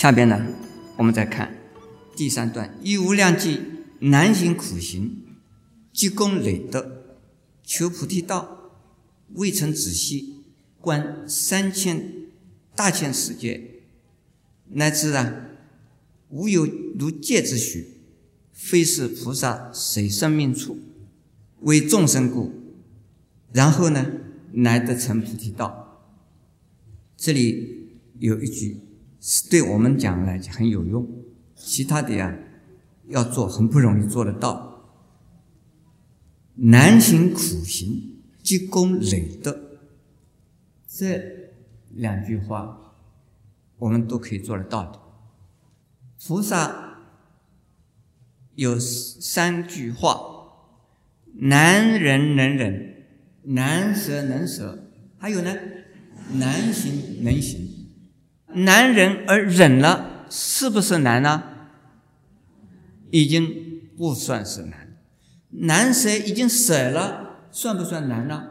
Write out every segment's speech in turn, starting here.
下边呢，我们再看第三段：以无量计难行苦行，积功累德，求菩提道，未曾仔细观三千大千世界，乃至啊，无有如戒之许，非是菩萨随生命处，为众生故。然后呢，难得成菩提道。这里有一句是对我们讲来很有用，其他的呀，要做很不容易做得到。难行苦行，积功累德，这两句话我们都可以做得到的。菩萨有三句话：难忍能忍。难舍能舍，还有呢，难行能行，难忍而忍了，是不是难呢？已经不算是难，难舍已经舍了，算不算难呢？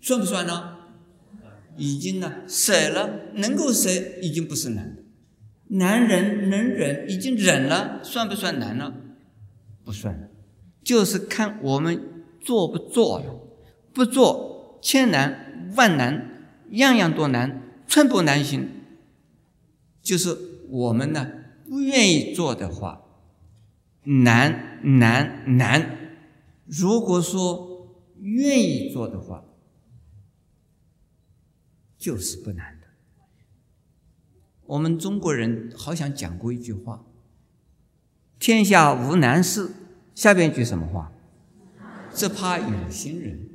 算不算呢？已经呢，舍了，能够舍，已经不是难难忍能忍，已经忍了，算不算难呢？不算，就是看我们。做不做了？不做，千难万难，样样都难，寸步难行。就是我们呢，不愿意做的话，难难难。如果说愿意做的话，就是不难的。我们中国人好像讲过一句话：“天下无难事。”下边一句什么话？只怕有心人。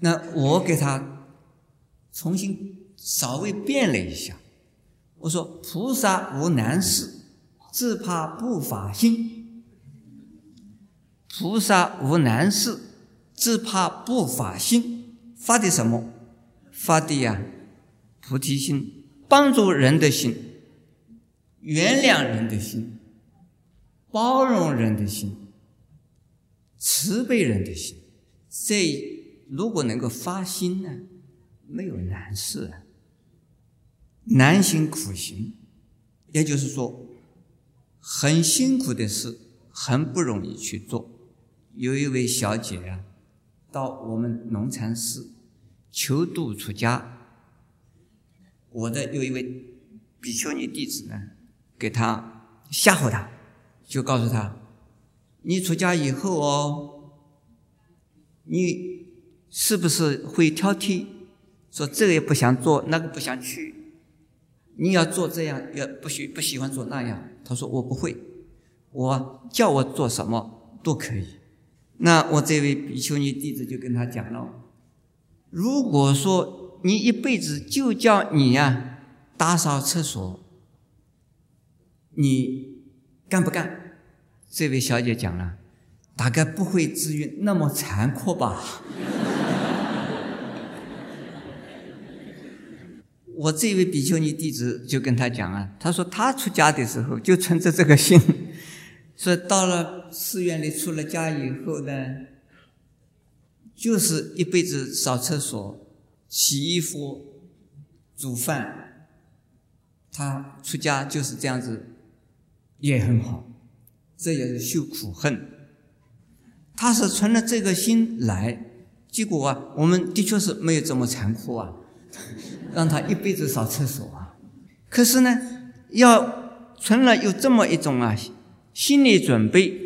那我给他重新稍微变了一下，我说：“菩萨无难事，只怕不法心。菩萨无难事，只怕不法心。发的什么？发的呀，菩提心，帮助人的心，原谅人的心，包容人的心。”慈悲人的心，这如果能够发心呢，没有难事啊。难行苦行，也就是说，很辛苦的事，很不容易去做。有一位小姐啊，到我们农禅寺求度出家，我的有一位比丘尼弟子呢，给他吓唬他，就告诉他。你出家以后哦，你是不是会挑剔？说这个也不想做，那个不想去。你要做这样，要不喜不喜欢做那样？他说我不会，我叫我做什么都可以。那我这位比丘尼弟子就跟他讲了：如果说你一辈子就叫你呀打扫厕所，你干不干？这位小姐讲了，大概不会至于那么残酷吧？我这位比丘尼弟子就跟他讲啊，他说他出家的时候就存着这个心，说到了寺院里出了家以后呢，就是一辈子扫厕所、洗衣服、煮饭，他出家就是这样子，也很好。这也是修苦恨，他是存了这个心来，结果啊，我们的确是没有这么残酷啊，让他一辈子扫厕所啊。可是呢，要存了有这么一种啊心理准备，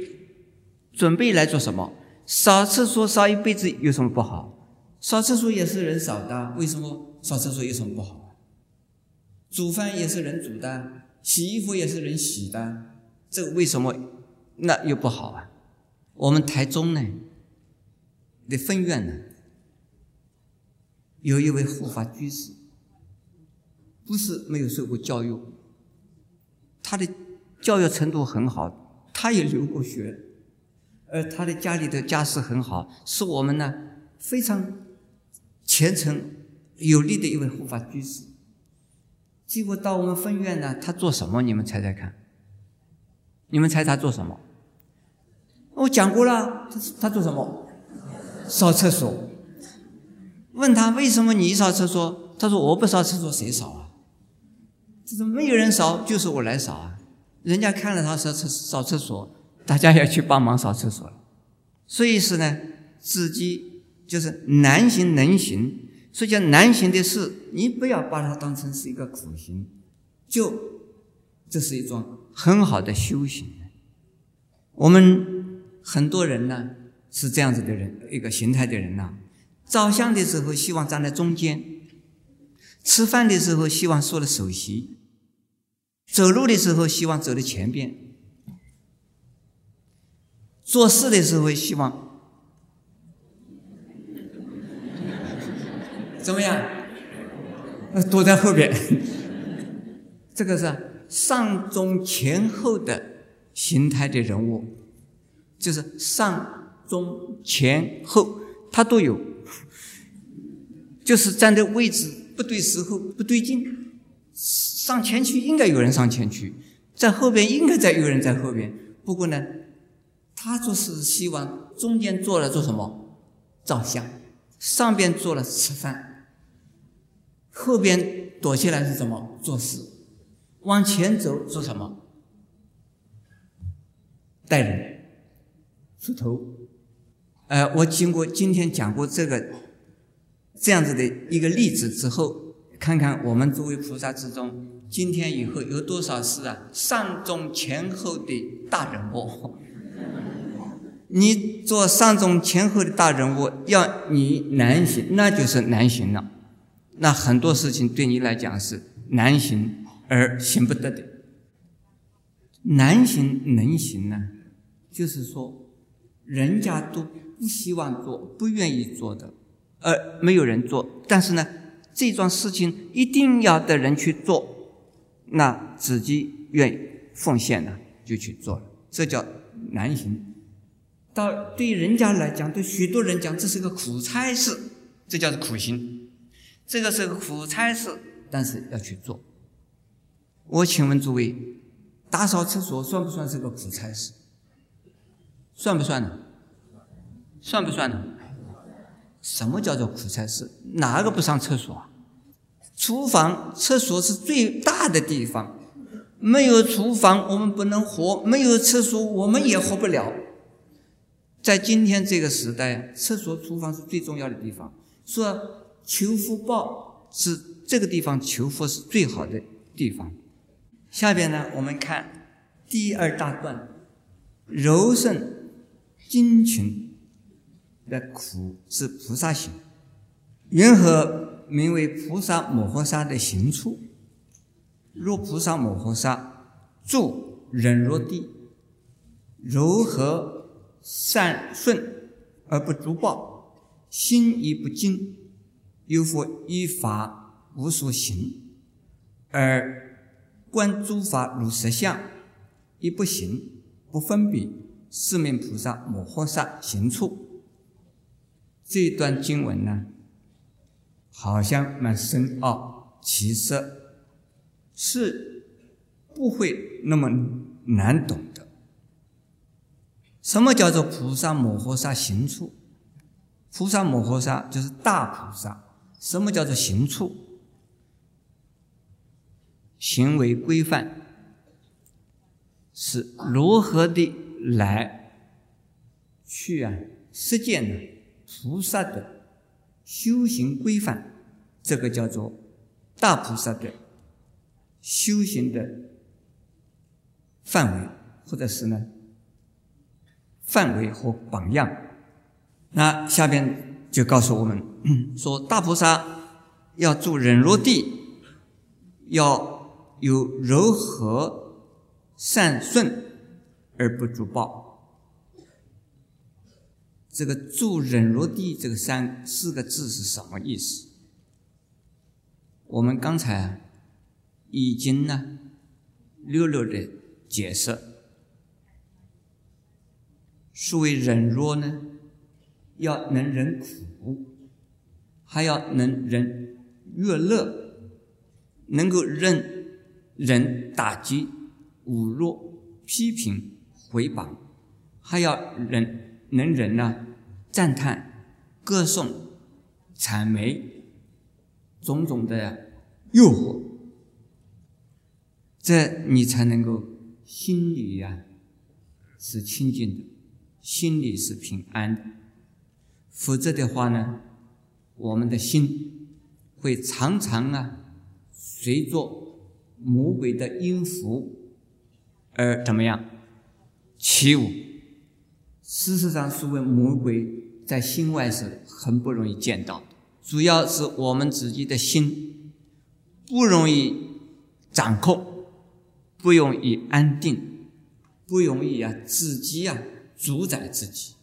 准备来做什么？扫厕所扫一辈子有什么不好？扫厕所也是人扫的，为什么扫厕所有什么不好？煮饭也是人煮的，洗衣服也是人洗的，这为什么？那又不好啊！我们台中呢的分院呢，有一位护法居士，不是没有受过教育，他的教育程度很好，他也留过学，而他的家里的家世很好，是我们呢非常虔诚有力的一位护法居士。结果到我们分院呢，他做什么？你们猜猜看？你们猜他做什么？我讲过了，他他做什么？扫厕所。问他为什么你扫厕所？他说我不扫厕所谁扫啊？这是没有人扫，就是我来扫啊。人家看了他扫厕扫厕所，大家要去帮忙扫厕所了。所以是呢，自己就是难行能行。所以叫难行的事，你不要把它当成是一个苦行，就这是一种很好的修行。我们很多人呢是这样子的人，一个形态的人呐。照相的时候希望站在中间，吃饭的时候希望坐在首席，走路的时候希望走在前边，做事的时候希望。怎么样？躲在后边，这个是上中前后的形态的人物，就是上中前后，他都有，就是站的位置不对时候不对劲，上前去应该有人上前去，在后边应该再有人在后边。不过呢，他做事希望中间坐了做什么？照相，上边坐了吃饭。后边躲起来是什么？做事，往前走做什么？带人，出头。呃，我经过今天讲过这个这样子的一个例子之后，看看我们作为菩萨之中，今天以后有多少是啊上中前后的大人物？你做上中前后的大人物，要你难行，那就是难行了。那很多事情对你来讲是难行而行不得的，难行能行呢？就是说，人家都不希望做、不愿意做的，而没有人做。但是呢，这桩事情一定要的人去做，那自己愿意奉献呢，就去做了。这叫难行。到对人家来讲，对许多人讲，这是个苦差事，这叫做苦行。这个是个苦差事，但是要去做。我请问诸位，打扫厕所算不算是个苦差事？算不算呢？算不算呢？什么叫做苦差事？哪个不上厕所？厨房、厕所是最大的地方，没有厨房我们不能活，没有厕所我们也活不了。在今天这个时代，厕所、厨房是最重要的地方。说。求福报是这个地方求福是最好的地方。下边呢，我们看第二大段，柔顺精勤的苦是菩萨行。云何名为菩萨摩诃萨的行处？若菩萨摩诃萨住忍若地，柔和善顺而不足报，心亦不惊。又复依法无所行，而观诸法如实相，亦不行不分别，是名菩萨摩诃萨行处。这段经文呢，好像蛮深奥，其实是不会那么难懂的。什么叫做菩萨摩诃萨行处？菩萨摩诃萨就是大菩萨。什么叫做行处？行为规范是如何的来去啊实践呢？菩萨的修行规范，这个叫做大菩萨的修行的范围，或者是呢范围和榜样。那下边。就告诉我们说，大菩萨要住忍若地，要有柔和善顺而不足报。这个住忍若地这个三四个字是什么意思？我们刚才已经呢略略的解释，所谓忍若呢。要能忍苦，还要能忍悦乐，能够忍忍打击、侮辱、批评、回谤，还要忍能忍呢赞叹、歌颂、谄媚，种种的诱惑，这你才能够心里呀是清净的，心里是平安的。否则的话呢，我们的心会常常啊随着魔鬼的音符而怎么样起舞。事实上，所谓魔鬼在心外是很不容易见到的。主要是我们自己的心不容易掌控，不容易安定，不容易啊自己啊主宰自己，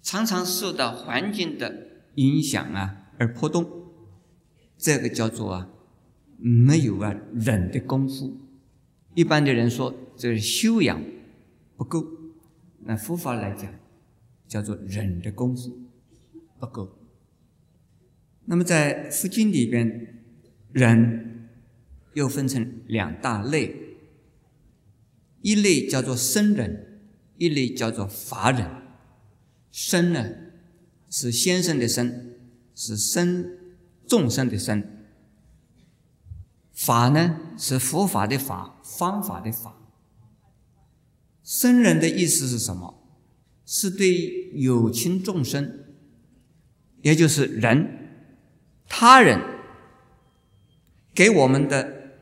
常常受到环境的影响啊而波动。这个叫做啊没有啊忍的功夫。一般的人说这是修养不够，那佛法来讲叫做忍的功夫不够。那么在佛经里边，忍又分成两大类，一类叫做生人，一类叫做法人。生呢是先生的生，是生众生的生；法呢是佛法的法，方法的法。生人的意思是什么？是对有情众生，也就是人。他人给我们的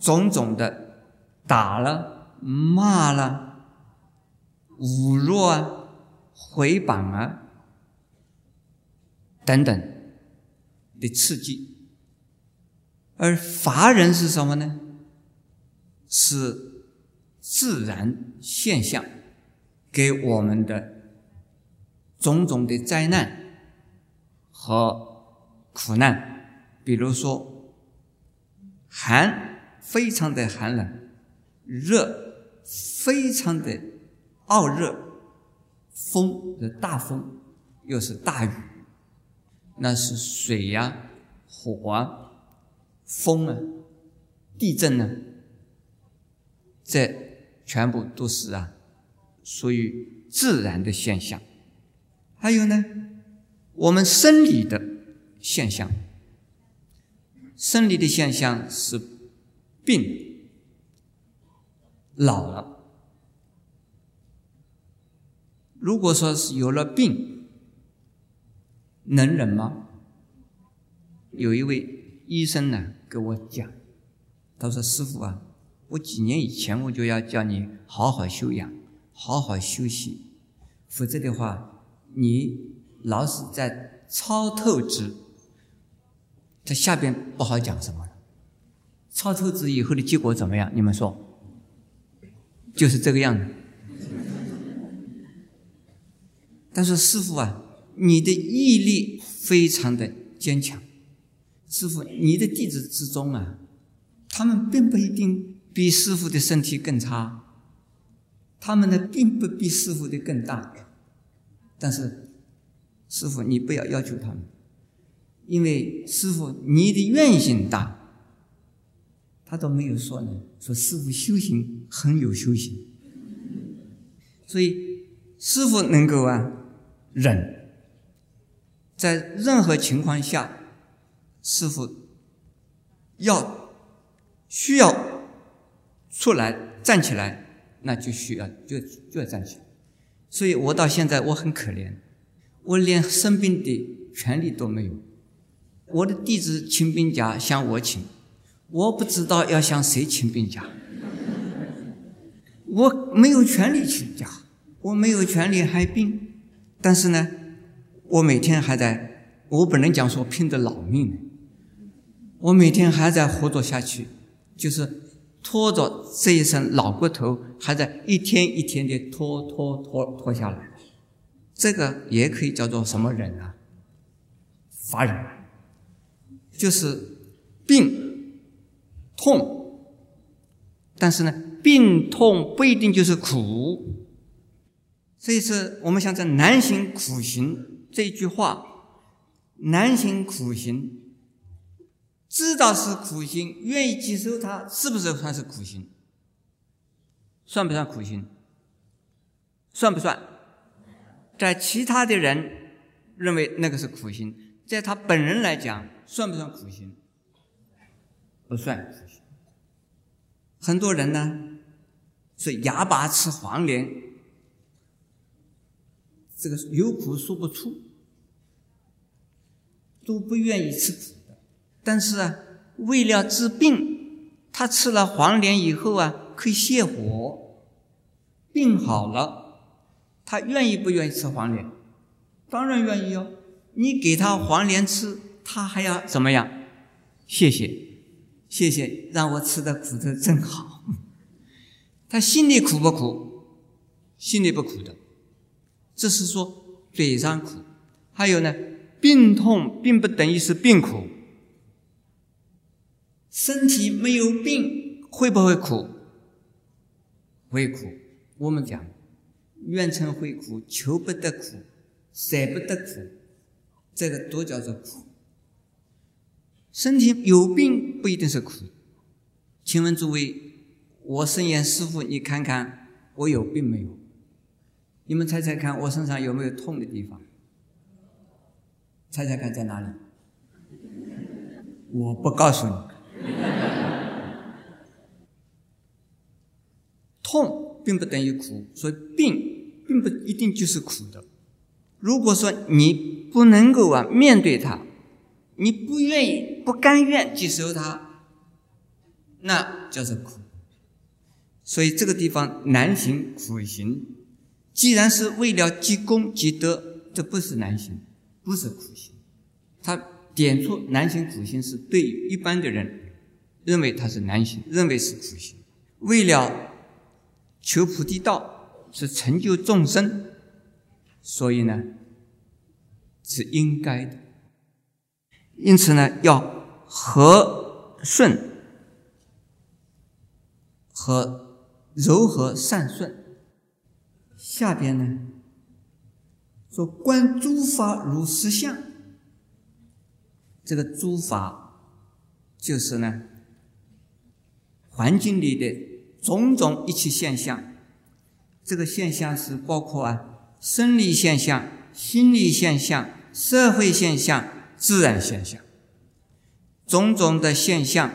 种种的打了、骂了、侮辱啊、回谤啊等等的刺激，而罚人是什么呢？是自然现象给我们的种种的灾难。和苦难，比如说寒，非常的寒冷；热，非常的傲热；风是大风，又是大雨，那是水呀、火啊、风啊、地震呢，这全部都是啊，属于自然的现象。还有呢？我们生理的现象，生理的现象是病、老了。如果说是有了病，能忍吗？有一位医生呢跟我讲，他说：“师傅啊，我几年以前我就要叫你好好休养，好好休息，否则的话，你。”老是在超透支，在下边不好讲什么了。超透支以后的结果怎么样？你们说，就是这个样子。但是师傅啊，你的毅力非常的坚强。师傅，你的弟子之中啊，他们并不一定比师傅的身体更差，他们呢并不比师傅的更大，但是。师傅，你不要要求他们，因为师傅你的愿心大，他都没有说呢。说师傅修行很有修行，所以师傅能够啊忍，在任何情况下，师傅要需要出来站起来，那就需要就就要站起来。所以我到现在我很可怜。我连生病的权利都没有，我的弟子请病假向我请，我不知道要向谁请病假，我没有权利请假，我没有权利害病，但是呢，我每天还在，我不能讲说拼着老命，我每天还在活着下去，就是拖着这一身老骨头，还在一天一天的拖拖拖拖下来。这个也可以叫做什么人啊？法人，就是病痛，但是呢，病痛不一定就是苦。这一次我们想在“难行苦行”这一句话，“难行苦行”，知道是苦行，愿意接受它，是不是算是苦行？算不算苦行？算不算？在其他的人认为那个是苦行，在他本人来讲算不算苦行？不算。很多人呢是哑巴吃黄连，这个有苦说不出，都不愿意吃苦。但是啊，为了治病，他吃了黄连以后啊，可以泻火，病好了，他愿意不愿意吃黄连？当然愿意哦。你给他黄连吃，他还要怎么样？谢谢，谢谢，让我吃的苦头真好。他心里苦不苦？心里不苦的，这是说嘴上苦。还有呢，病痛并不等于是病苦。身体没有病会不会苦？会苦。我们讲，愿成会苦，求不得苦，舍不得苦。这个都叫做苦。身体有病不一定是苦。请问诸位，我圣严师傅，你看看我有病没有？你们猜猜看，我身上有没有痛的地方？猜猜看在哪里？我不告诉你。痛并不等于苦，所以病并不一定就是苦的。如果说你。不能够啊，面对它，你不愿意、不甘愿接受它，那叫做苦。所以这个地方难行苦行，既然是为了积功积德，这不是难行，不是苦行。他点出难行苦行是对一般的人认为它是难行，认为是苦行。为了求菩提道，是成就众生，所以呢。是应该的，因此呢，要和顺和柔和善顺。下边呢，说观诸法如实相，这个诸法就是呢，环境里的种种一切现象。这个现象是包括啊，生理现象、心理现象。社会现象、自然现象，种种的现象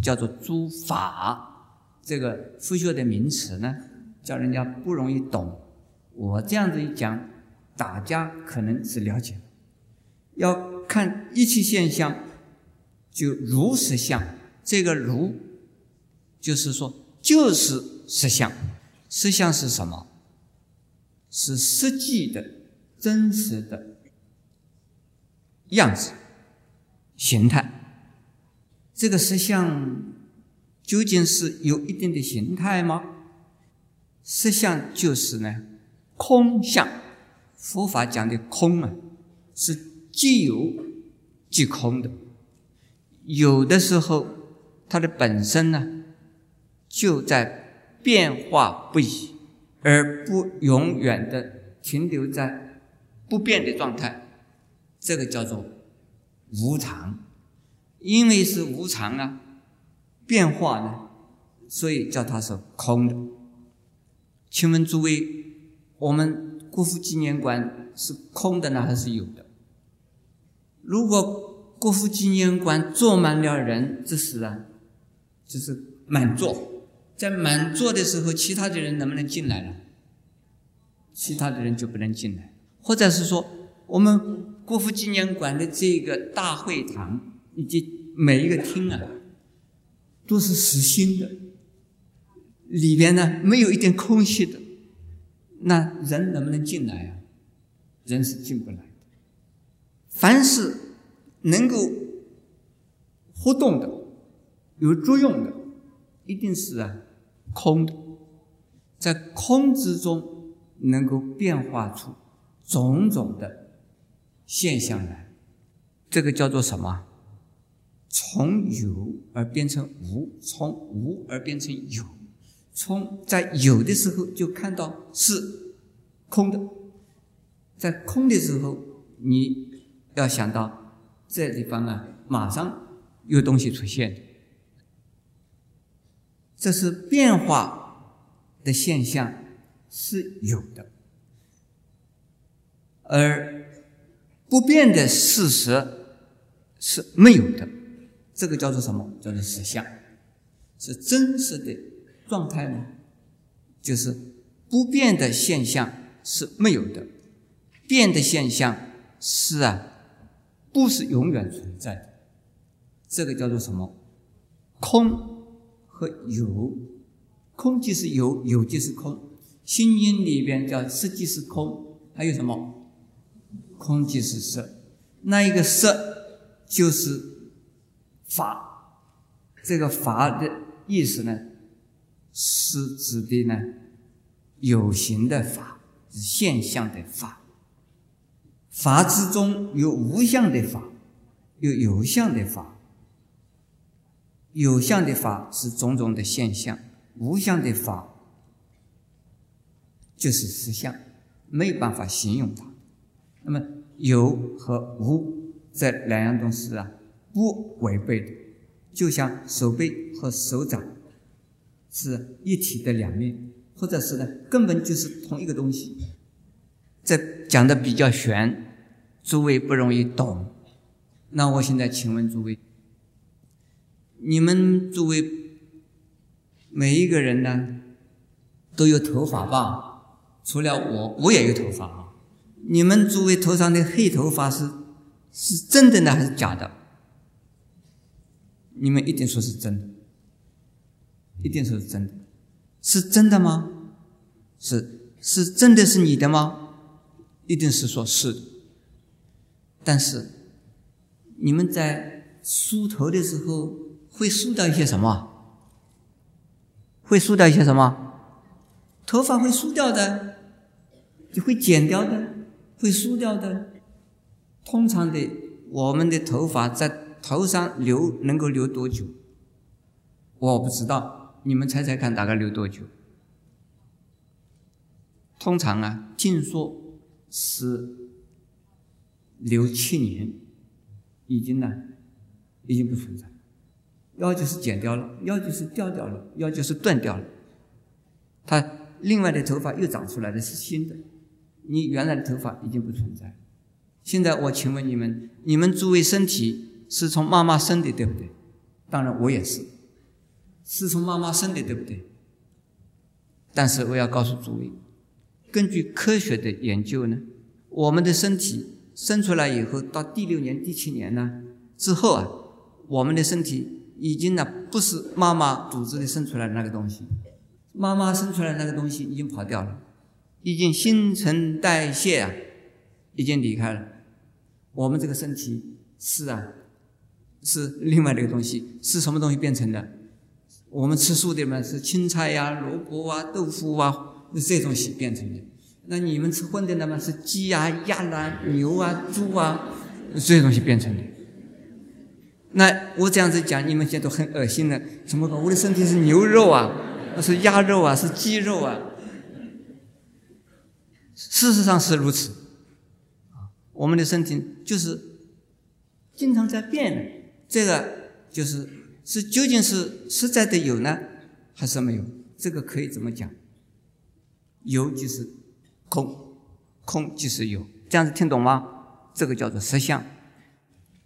叫做诸法。这个佛学的名词呢，叫人家不容易懂。我这样子一讲，大家可能是了解。要看一切现象，就如实相。这个如，就是说，就是实相。实相是什么？是实际的、真实的。样子、形态，这个实相究竟是有一定的形态吗？实相就是呢，空相。佛法讲的空啊，是既有即空的。有的时候，它的本身呢，就在变化不已，而不永远的停留在不变的状态。这个叫做无常，因为是无常啊，变化呢，所以叫它是空的。请问诸位，我们国父纪念馆是空的呢，还是有的？如果国父纪念馆坐满了人，这时啊，就是满座，在满座的时候，其他的人能不能进来了？其他的人就不能进来，或者是说我们。国父纪念馆的这个大会堂以及每一个厅啊，都是实心的，里边呢没有一点空隙的，那人能不能进来啊？人是进不来的。凡是能够活动的、有作用的，一定是啊空的，在空之中能够变化出种种的。现象来，这个叫做什么？从有而变成无，从无而变成有，从在有的时候就看到是空的，在空的时候，你要想到这地方啊，马上有东西出现，这是变化的现象是有的，而。不变的事实是没有的，这个叫做什么？叫做实相，是真实的状态吗？就是不变的现象是没有的，变的现象是啊，不是永远存在的。这个叫做什么？空和有，空即是有，有即是空。心经里边叫色即是空，还有什么？空即是色，那一个色就是法。这个法的意思呢，是指的呢有形的法，是现象的法。法之中有无相的法，有有相的法。有相的法是种种的现象，无相的法就是实相，没有办法形容它。那么有和无这两样东西啊，不违背的，就像手背和手掌是一体的两面，或者是呢，根本就是同一个东西。这讲的比较玄，诸位不容易懂。那我现在请问诸位。你们作为每一个人呢，都有头发吧？除了我，我也有头发啊。你们作为头上的黑头发是是真的呢，还是假的？你们一定说是真的，一定说是真的，是真的吗？是是真的是你的吗？一定是说是的。但是你们在梳头的时候。会输掉一些什么？会输掉一些什么？头发会输掉的，就会剪掉的，会输掉的。通常的，我们的头发在头上留能够留多久？我不知道，你们猜猜看，大概留多久？通常啊，听说是留七年，已经呢，已经不存在。要就是剪掉了，要就是掉掉了，要就是断掉了。它另外的头发又长出来的是新的，你原来的头发已经不存在。现在我请问你们，你们诸位身体是从妈妈生的，对不对？当然我也是，是从妈妈生的，对不对？但是我要告诉诸位，根据科学的研究呢，我们的身体生出来以后，到第六年、第七年呢之后啊，我们的身体。已经呢，不是妈妈肚子里生出来的那个东西，妈妈生出来那个东西已经跑掉了，已经新陈代谢啊，已经离开了。我们这个身体是啊，是另外的一个东西，是什么东西变成的？我们吃素的嘛，是青菜呀、萝卜啊、豆腐啊，这东西变成的。那你们吃荤的呢嘛，是鸡啊、鸭啊、牛啊、猪啊，这些东西变成的。那我这样子讲，你们现在都很恶心了。怎么搞？我的身体是牛肉啊，是鸭肉啊，是鸡肉啊。事实上是如此，啊，我们的身体就是经常在变的。这个就是是究竟是实在的有呢，还是没有？这个可以怎么讲？有就是空，空就是有，这样子听懂吗？这个叫做实相。